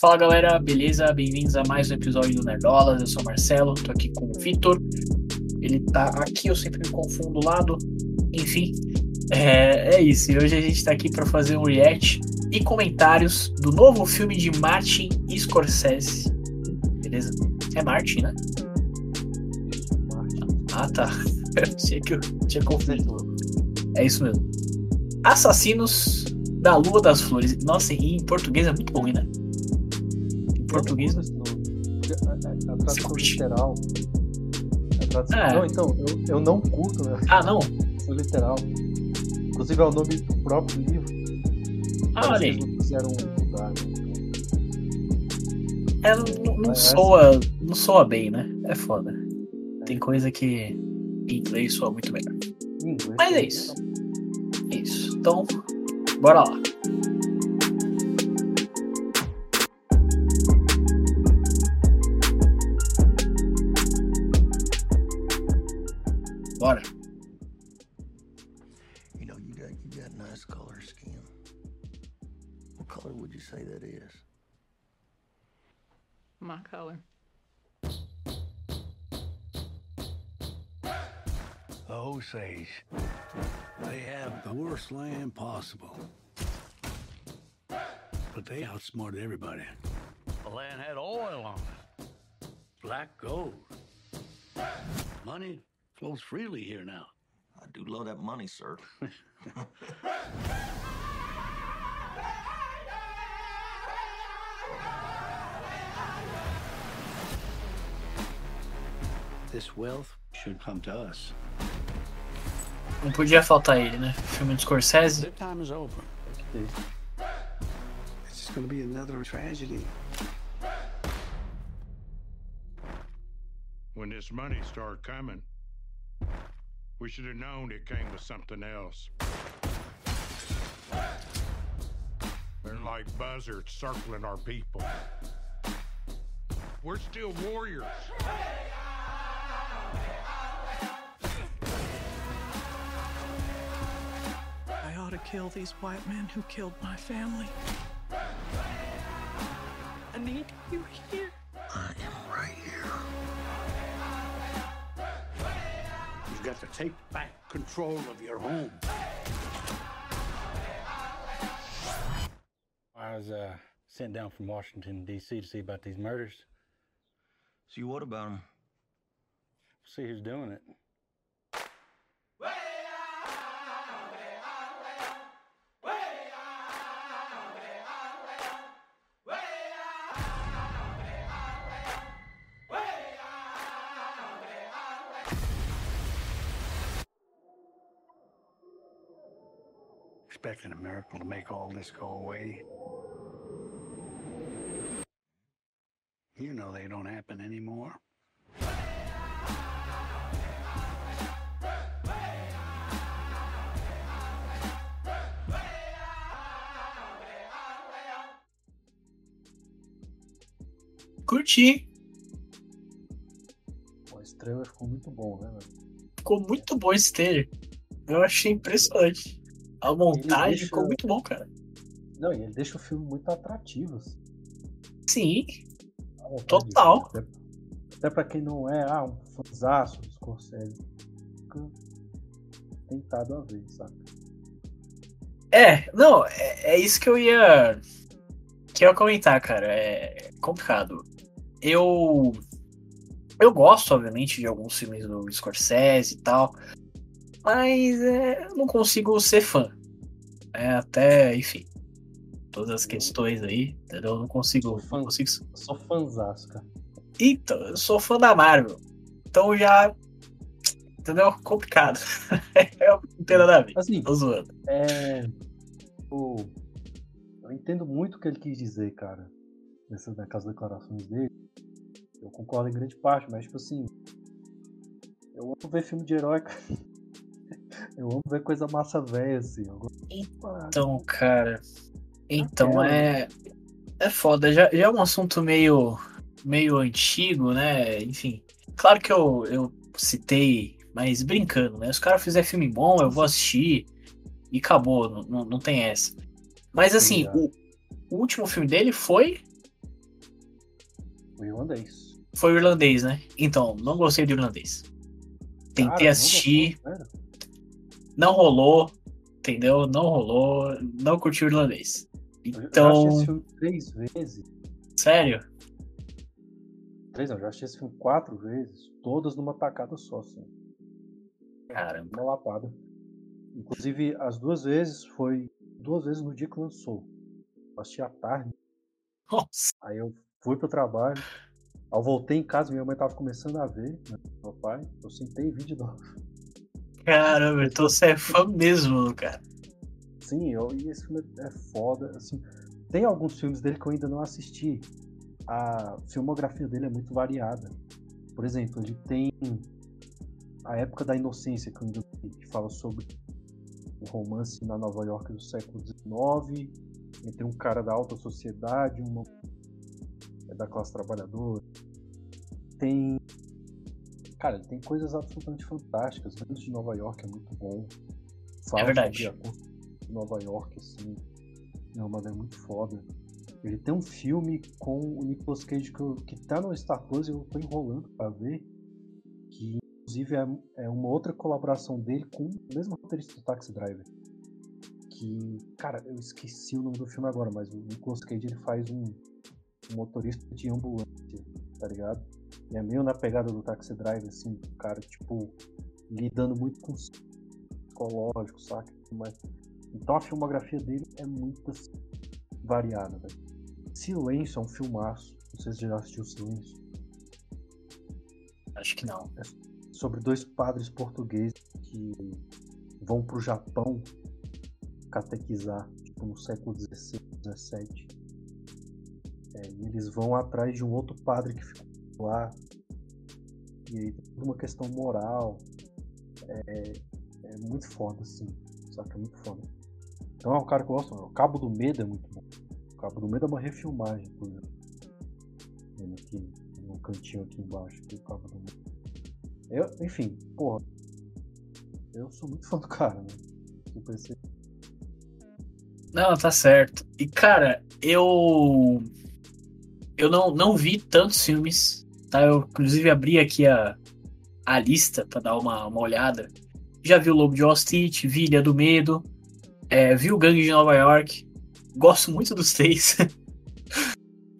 Fala galera, beleza? Bem-vindos a mais um episódio do Nerdolas. Eu sou o Marcelo, tô aqui com o Vitor. Ele tá aqui, eu sempre me confundo do lado. Enfim, é, é isso. E hoje a gente tá aqui para fazer um react e comentários do novo filme de Martin Scorsese. Beleza? É Martin, né? Ah, tá. Eu tinha que eu tinha confundido. É isso mesmo. Assassinos da Lua das Flores. Nossa, em português é muito ruim, né? Português. A, a, a tradução literal. A tradução, É. Não, então, eu, eu não curto né, Ah, não? tradução literal. Inclusive é o nome do próprio livro. Ah, olha aí. Quiseram mudar, né? É, não, não- não Mas- soa, não soa bem, né? É foda. Tem coisa que em inglês soa muito melhor. Inglês, Mas é isso. Isso. Então, bora lá. Bora. You know, you got you got nice color skin. What color would you say that is? My color. The Osage. They have the worst land possible. But they outsmarted everybody. The land had oil on it. Black gold. Money flows freely here now. I do love that money, sir. This wealth should come to us. Não podia faltar ele, né? Filme de Scorsese. Their time is over. It's just going to be another tragedy. when this money started coming, we should have known it came with something else. They're like buzzards circling our people. We're still warriors. I ought to kill these white men who killed my family. I need you here. I am right here. You've got to take back control of your home. I was uh, sent down from Washington, D.C. to see about these murders. See what about them? See who's doing it. Expecting a miracle to make all this go away. You know they don't happen anymore. Curti. O estrela ficou muito bom, né? Ficou muito bom esse trailer. Eu achei impressionante. A montagem deixa- ficou muito bom, cara. Não, e ele deixa o filme muito atrativo. assim. Sim, Total. Até, até pra quem não é ah, um fãzaço do Scorsese, fica tentado a ver, sabe? É, não, é, é isso que eu ia. Que eu ia comentar, cara. É complicado. Eu. Eu gosto, obviamente, de alguns filmes do Scorsese e tal. Mas é, eu não consigo ser fã. É, até, enfim. Todas as questões aí, entendeu? Eu não consigo. Sou fã. Não consigo... Eu sou fãzaço, cara. Então, eu sou fã da Marvel. Então já. Entendeu? Complicado. não tem nada a ver. Assim, Tô zoando. É. O... Eu entendo muito o que ele quis dizer, cara. Nessas, naquelas declarações dele. Eu concordo em grande parte, mas tipo assim. Eu amo ver filme de herói, cara. Eu amo ver coisa massa velha, assim. Parar. Então, cara. Então É. é. Foda. Já, já é um assunto meio. meio antigo, né? Enfim. Claro que eu, eu citei, mas brincando, né? Se os caras fizerem filme bom, eu vou assistir. E acabou, não, não, não tem essa. Mas assim, o, o último filme dele foi O irlandês. Foi o irlandês, né? Então, não gostei do irlandês. Tentei Cara, assistir, sério? Não rolou, entendeu? Não rolou, não curti o irlandês. Eu já Então, assisti esse filme três vezes. sério? Três não, já assisti esse filme quatro vezes. Todas numa tacada só, assim. Caramba. Uma lapada. Inclusive, as duas vezes foi duas vezes no dia que lançou. Eu assisti à tarde. Nossa, Aí eu fui pro trabalho. Eu voltei em casa, minha mãe tava começando a ver, né, meu pai. Eu sentei e vi de novo. Caramba, então você é fã mesmo, cara. Sim, eu, e esse filme é foda. Assim, tem alguns filmes dele que eu ainda não assisti. A filmografia dele é muito variada. Por exemplo, ele tem A Época da Inocência, que eu ainda que fala sobre o romance na Nova York do século XIX, entre um cara da alta sociedade e uma é da classe trabalhadora. Tem. Cara, ele tem coisas absolutamente fantásticas. Ventos de Nova York é muito bom. Fala verdade. sobre a de Nova York, assim. É uma é muito foda. Ele tem um filme com o Nicolas Cage que, eu- que tá no Star Plus e eu tô enrolando pra ver. Que inclusive é, é uma outra colaboração dele com o mesmo roteirista do Taxi Driver. Que, cara, eu esqueci o nome do filme agora, mas o Nicolas Cage ele faz um, um motorista de ambulância, tá ligado? É meio na pegada do Taxi Driver, assim, o cara, tipo, lidando muito com o psicológico, saca? Mas, então a filmografia dele é muito assim, variada, velho. Silêncio é um filmaço. Não sei se já assistiu Silêncio. Acho que não. Sobre dois padres portugueses que vão pro Japão catequizar, tipo, no século XVI, XVII. É, e eles vão atrás de um outro padre que ficou lá. E aí tem uma questão moral. É, é muito foda, assim. Saca? É muito foda. Então é um cara que eu gosto. O Cabo do Medo é muito bom. O Cabo do Medo é uma refilmagem, por exemplo. Aqui no cantinho aqui embaixo, aqui, o Cabo do Medo. Eu, enfim, porra. Eu sou muito fã do cara, né? Tipo, esse- Não, tá certo. E, cara, eu. Eu não, não vi tantos filmes, tá? Eu, inclusive, abri aqui a, a lista pra dar uma, uma olhada. Já vi o Lobo de Wall Street, vi Ilha do Medo, é, vi o Gangue de Nova York. Gosto muito dos três.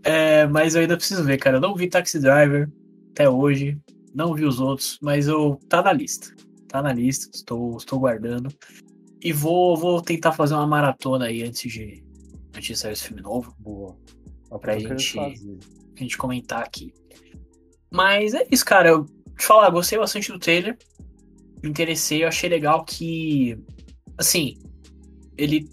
É, mas eu ainda preciso ver, cara. Eu não vi Taxi Driver até hoje. Não vi os outros, mas eu tá na lista. Tá na lista, estou, estou guardando. E vou, vou tentar fazer uma maratona aí antes de, antes de sair esse filme novo, boa. Pra gente- pra gente comentar aqui. Mas é isso, cara. Eu te falar, gostei bastante do trailer. Me interessei, eu achei legal que. Assim, ele.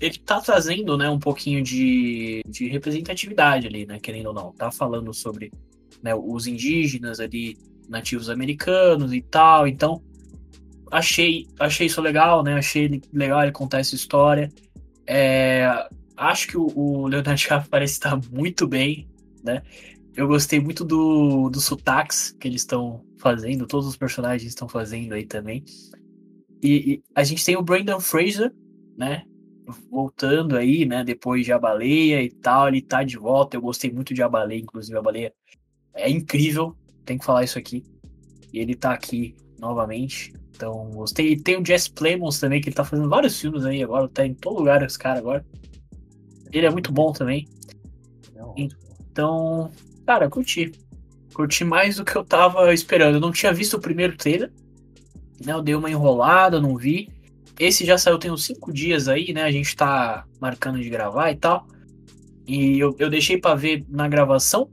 Ele tá trazendo, né, um pouquinho de, de representatividade ali, né, querendo ou não. Tá falando sobre né, os indígenas ali, nativos americanos e tal. Então, achei, achei isso legal, né? Achei legal ele contar essa história. É, acho que o, o Leonardo DiCaprio parece estar muito bem, né? Eu gostei muito do, do sotaques que eles estão fazendo, todos os personagens estão fazendo aí também. E, e a gente tem o Brandon Fraser, né? Voltando aí, né? Depois de A Baleia e tal, ele tá de volta. Eu gostei muito de A Baleia, inclusive A Baleia é incrível, tem que falar isso aqui. E ele tá aqui novamente. Então, gostei. E tem o Jess Plemons também, que ele tá fazendo vários filmes aí agora, tá em todo lugar esse cara agora. Ele é muito bom também. É. Então, cara, curti. Curti mais do que eu tava esperando. Eu não tinha visto o primeiro trailer. Né? Eu dei uma enrolada, não vi. Esse já saiu tem uns cinco dias aí, né? A gente tá marcando de gravar e tal. E eu, eu deixei pra ver na gravação.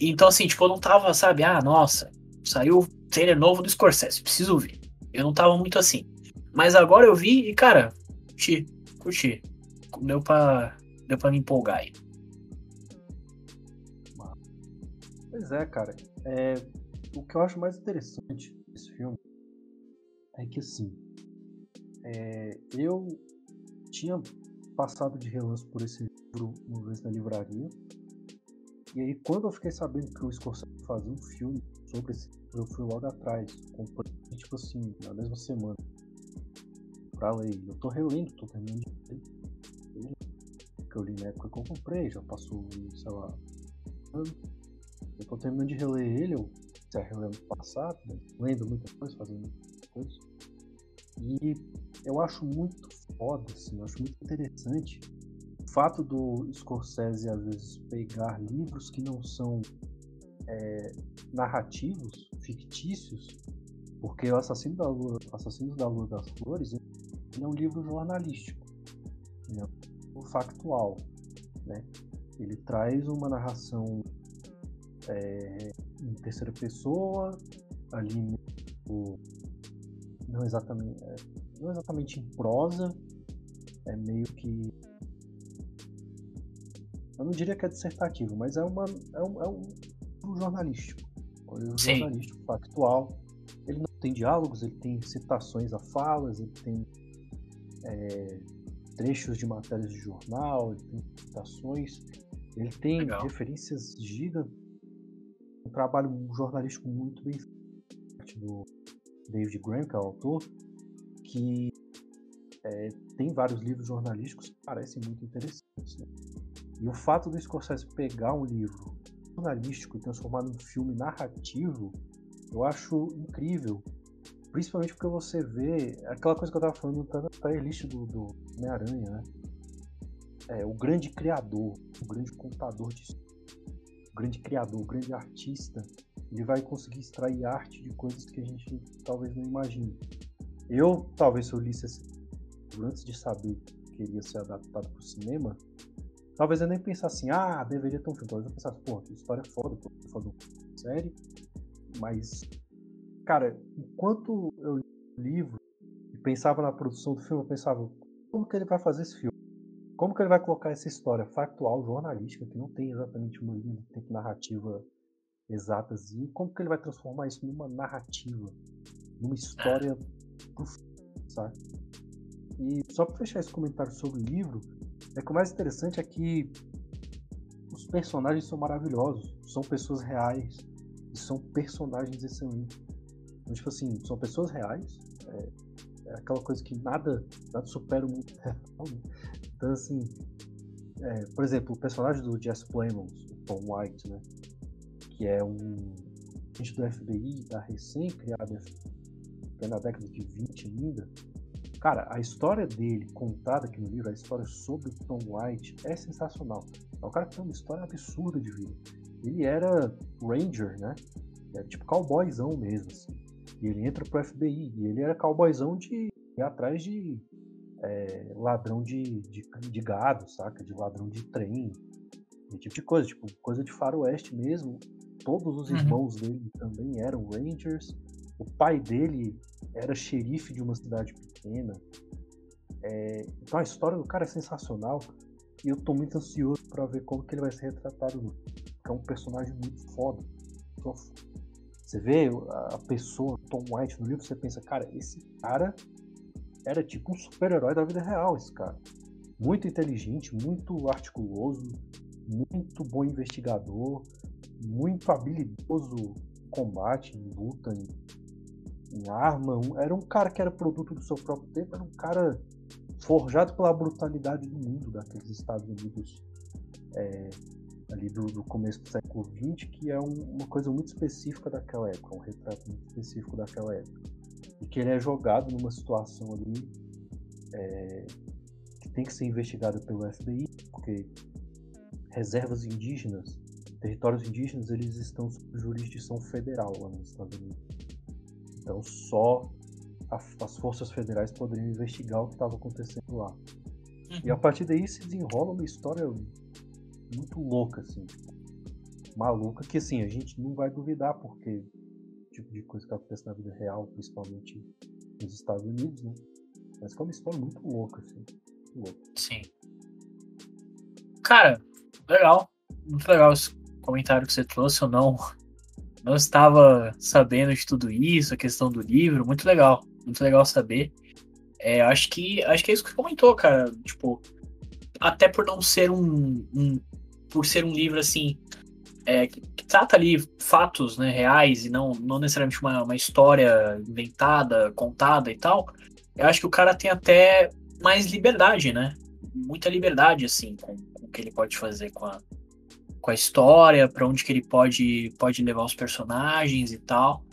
Então, assim, tipo, eu não tava, sabe? Ah, nossa, saiu o trailer novo do Scorsese, preciso ver. Eu não tava muito assim. Mas agora eu vi e, cara, curti, curti. Deu pra, deu pra me empolgar aí. Pois é, cara. É, o que eu acho mais interessante desse filme é que assim, é, eu tinha passado de relance por esse livro uma vez na livraria. E aí quando eu fiquei sabendo que o Scorsese fazia um filme sobre esse livro, eu fui logo atrás. Comprei, tipo assim, na mesma semana. Pra ler. Eu tô relendo, tô terminando de ler. Que eu li na época que eu comprei, já passou, sei lá, ano. Eu tô terminando de reler ele, eu já relendo no passado, né? lendo muita coisa, fazendo muita coisa. E eu acho muito foda, assim, eu acho muito interessante o fato do Scorsese às vezes pegar livros que não são é, narrativos, fictícios, porque o Assassino da Lua, Assassinos da Lua das Flores, ele é um livro jornalístico, ele é um livro factual, né? Ele traz uma narração é, em terceira pessoa, ali não exatamente, é, não exatamente em prosa, é meio que eu não diria que é dissertativo, mas é, uma, é, um, é um, jornalístico, um Sim. jornalístico factual. Ele não tem diálogos, ele tem citações a falas, ele tem é, trechos de matérias de jornal, ele tem citações, ele tem Legal. referências gigantes. Um trabalho jornalístico muito bem feito do David Graham, que é o autor, que é, tem vários livros jornalísticos que parecem muito interessantes. né? E o fato do Scorsese pegar um livro jornalístico e transformar num filme narrativo, eu acho incrível. Principalmente porque você vê aquela coisa que eu tava falando tá na playlist do, do Homem-Aranha, né? É, o grande criador, o grande contador de história, grande criador, o grande artista, ele vai conseguir extrair arte de coisas que a gente talvez não imagine. Eu, talvez, se eu lisse esse livro antes de saber que ele ia ser adaptado para o cinema, talvez eu nem pensasse assim, ah, deveria ter um filme. Talvez eu pensasse, pô, que história foda, pô, foda uma série. Mas, cara, enquanto eu li o livro e pensava na produção do filme, eu pensava, como que ele vai fazer esse filme? Como que ele vai colocar essa história factual, jornalística, que não tem exatamente uma linha de tempo narrativa exatas, e como que ele vai transformar isso numa narrativa, numa história pro sabe? E só para fechar esse comentário sobre o livro, é que o mais interessante é que os personagens são maravilhosos, são pessoas reais e são personagens excelentes. Então, tipo assim, são pessoas reais, é, é aquela coisa que nada, nada supera o mundo real. né? Então, assim, é, por exemplo, o personagem do Jesse Plemons, o Tom White, né? Que é um agente do FBI, da recém-criada que é na década de 20 ainda. Cara, a história dele contada aqui no livro, a história sobre o Tom White é sensacional. É um cara que tem uma história absurda de vida. Ele era Ranger, né? Era tipo cowboyzão mesmo, assim. E ele entra pro FBI. E ele era cowboyzão de ir atrás de é, ladrão de, de, de gado, saca? De ladrão de trem. Esse tipo de coisa, tipo, coisa de faroeste mesmo. Todos os Uhum. irmãos dele também eram Rangers. O pai dele era xerife de uma cidade pequena. É, então a história do cara é sensacional. E eu tô muito ansioso pra ver como que ele vai ser retratado. no Porque é um personagem muito foda. Você vê a a pessoa, Tom White, no livro, você pensa, cara, esse cara era tipo um super-herói da vida real, esse cara. Muito inteligente, muito articuloso, muito bom investigador, muito habilidoso em combate, em luta, em, em arma. Era um cara que era produto do seu próprio tempo, era um cara forjado pela brutalidade do mundo daqueles Estados Unidos é, ali do, do começo do século XX, que é um- uma coisa muito específica daquela época, um retrato muito específico daquela época. E que ele é jogado numa situação ali é, que tem que ser investigada pelo FBI, porque reservas indígenas, territórios indígenas, eles estão sob jurisdição federal lá nos Estados Unidos. Então só a- as forças federais poderiam investigar o que estava acontecendo lá. E a partir daí se desenrola uma história muito louca, assim. Maluca, que assim, a gente não vai duvidar, porque tipo de coisa que acontece na vida real, principalmente nos Estados Unidos, né? Mas que é uma história muito louca, assim. Muito louca. Sim. Cara, legal. Muito legal esse comentário que você trouxe. Eu não, não estava sabendo de tudo isso, a questão do livro. Muito legal. Muito legal saber. É, acho que acho que é isso que você comentou, cara. Tipo, até por não ser um, um- por ser um livro assim é, que, que trata ali fatos né, reais e não, não necessariamente uma, uma história inventada, contada e tal. Eu acho que o cara tem até mais liberdade, né? Muita liberdade, assim, com, com o que ele pode fazer com a, com a história, para onde que ele pode, pode levar os personagens e tal.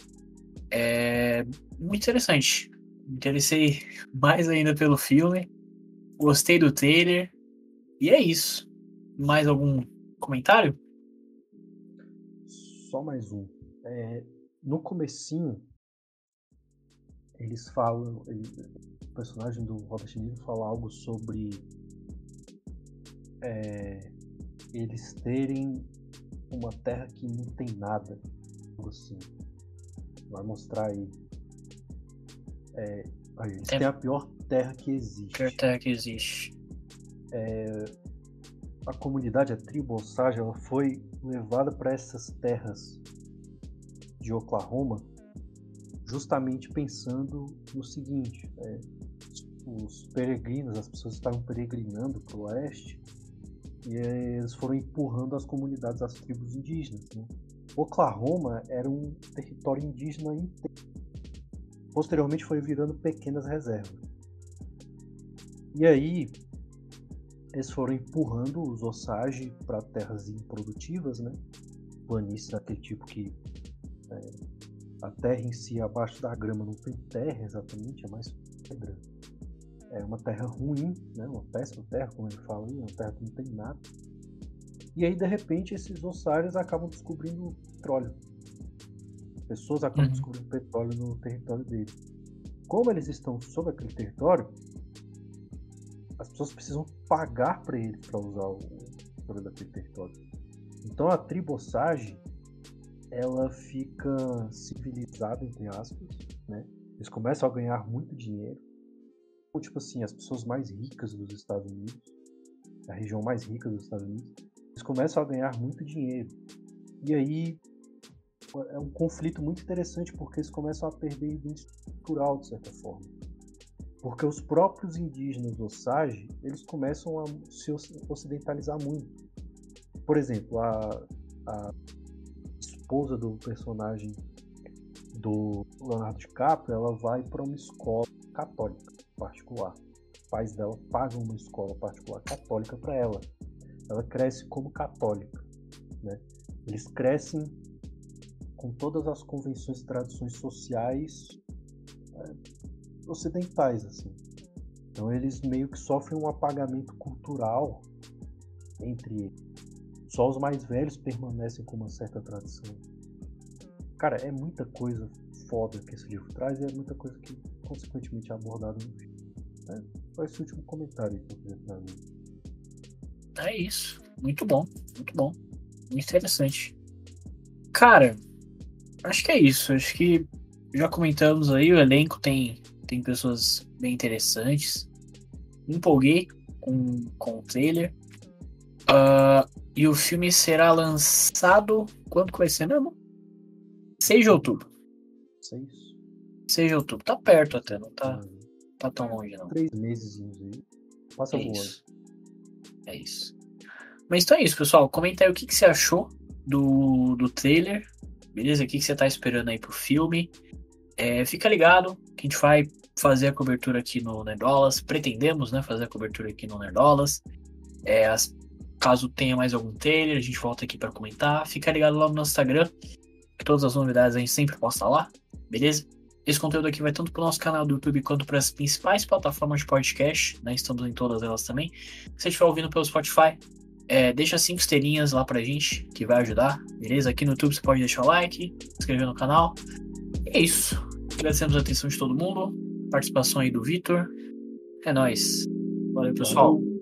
É muito interessante. Me interessei mais ainda pelo filme. Gostei do trailer. E é isso. Mais algum comentário? Só mais um. É, no comecinho, eles falam. Ele, o personagem do Robert Niro fala algo sobre é, eles terem uma terra que não tem nada. Algo assim. Vai mostrar aí. É, eles É. têm a pior terra que existe. Pior terra que existe. É, a comunidade, a tribo Osage, ela foi levada para essas terras de Oklahoma justamente pensando no seguinte: é, os peregrinos, as pessoas estavam peregrinando para o oeste e eles foram empurrando as comunidades, as tribos indígenas. Né? Oklahoma era um território indígena inteiro. Posteriormente foi virando pequenas reservas. E aí eles foram empurrando os Osage para terras improdutivas, né? Planícies daquele tipo que é, a terra em si abaixo da grama não tem terra exatamente, é mais pedra. É uma terra ruim, né? Uma péssima terra, como ele fala aí, uma terra que não tem nada. E aí de repente esses ossários acabam descobrindo petróleo. Pessoas acabam Uhum. descobrindo petróleo no território deles. Como eles estão sobre aquele território, pessoas precisam pagar para eles para usar o petróleo daquele território. Então a tribo Osage, ela fica civilizada entre aspas, né? Eles começam a ganhar muito dinheiro. Ou, Tipo assim, as pessoas mais ricas dos Estados Unidos, a região mais rica dos Estados Unidos, eles começam a ganhar muito dinheiro. E aí é um conflito muito interessante porque eles começam a perder identidade cultural de certa forma. Porque os próprios indígenas Osage, eles começam a se oc- ocidentalizar muito. Por exemplo, a, a esposa do personagem do Leonardo DiCaprio, ela vai para uma escola católica particular. Os pais dela pagam uma escola particular católica para ela. Ela cresce como católica, né? Eles crescem com todas as convenções e tradições sociais ocidentais, assim. Então eles meio que sofrem um apagamento cultural entre eles. Só os mais velhos permanecem com uma certa tradição. Cara, é muita coisa foda que esse livro traz e é muita coisa que, consequentemente, é abordada no filme. É, foi esse último comentário que eu queria trazer. É isso. Muito bom. Muito bom. Muito interessante. Cara, acho que é isso. Acho que já comentamos aí, o elenco tem, tem pessoas bem interessantes. Me empolguei com, com o trailer. Ah, e o filme será lançado. Quando que vai ser mesmo? 6 de outubro. Seis, 6 de outubro. Tá perto até, não tá, ah, tá tão longe não. três meses aí. Passa É voando. isso. É isso. Mas então é isso, pessoal. Comenta aí o que, que você achou do, do trailer. Beleza? O que, que você tá esperando aí pro filme. É, fica ligado que a gente vai fazer a cobertura aqui no Nerdolas. Pretendemos, né? Fazer a cobertura aqui no Nerdolas. É, as- caso tenha mais algum trailer, a gente volta aqui para comentar. Fica ligado lá no nosso Instagram. Que todas as novidades a gente sempre posta lá. Beleza? Esse conteúdo aqui vai tanto pro nosso canal do YouTube quanto para as principais plataformas de podcast, né? Estamos em todas elas também. Se você estiver ouvindo pelo Spotify, é, deixa cinco estrelinhas lá pra gente, que vai ajudar, beleza? Aqui no YouTube você pode deixar o like, se inscrever no canal. É isso. Agradecemos a atenção de todo mundo, participação aí do Vitor. É nóis. Valeu, pessoal. Falou.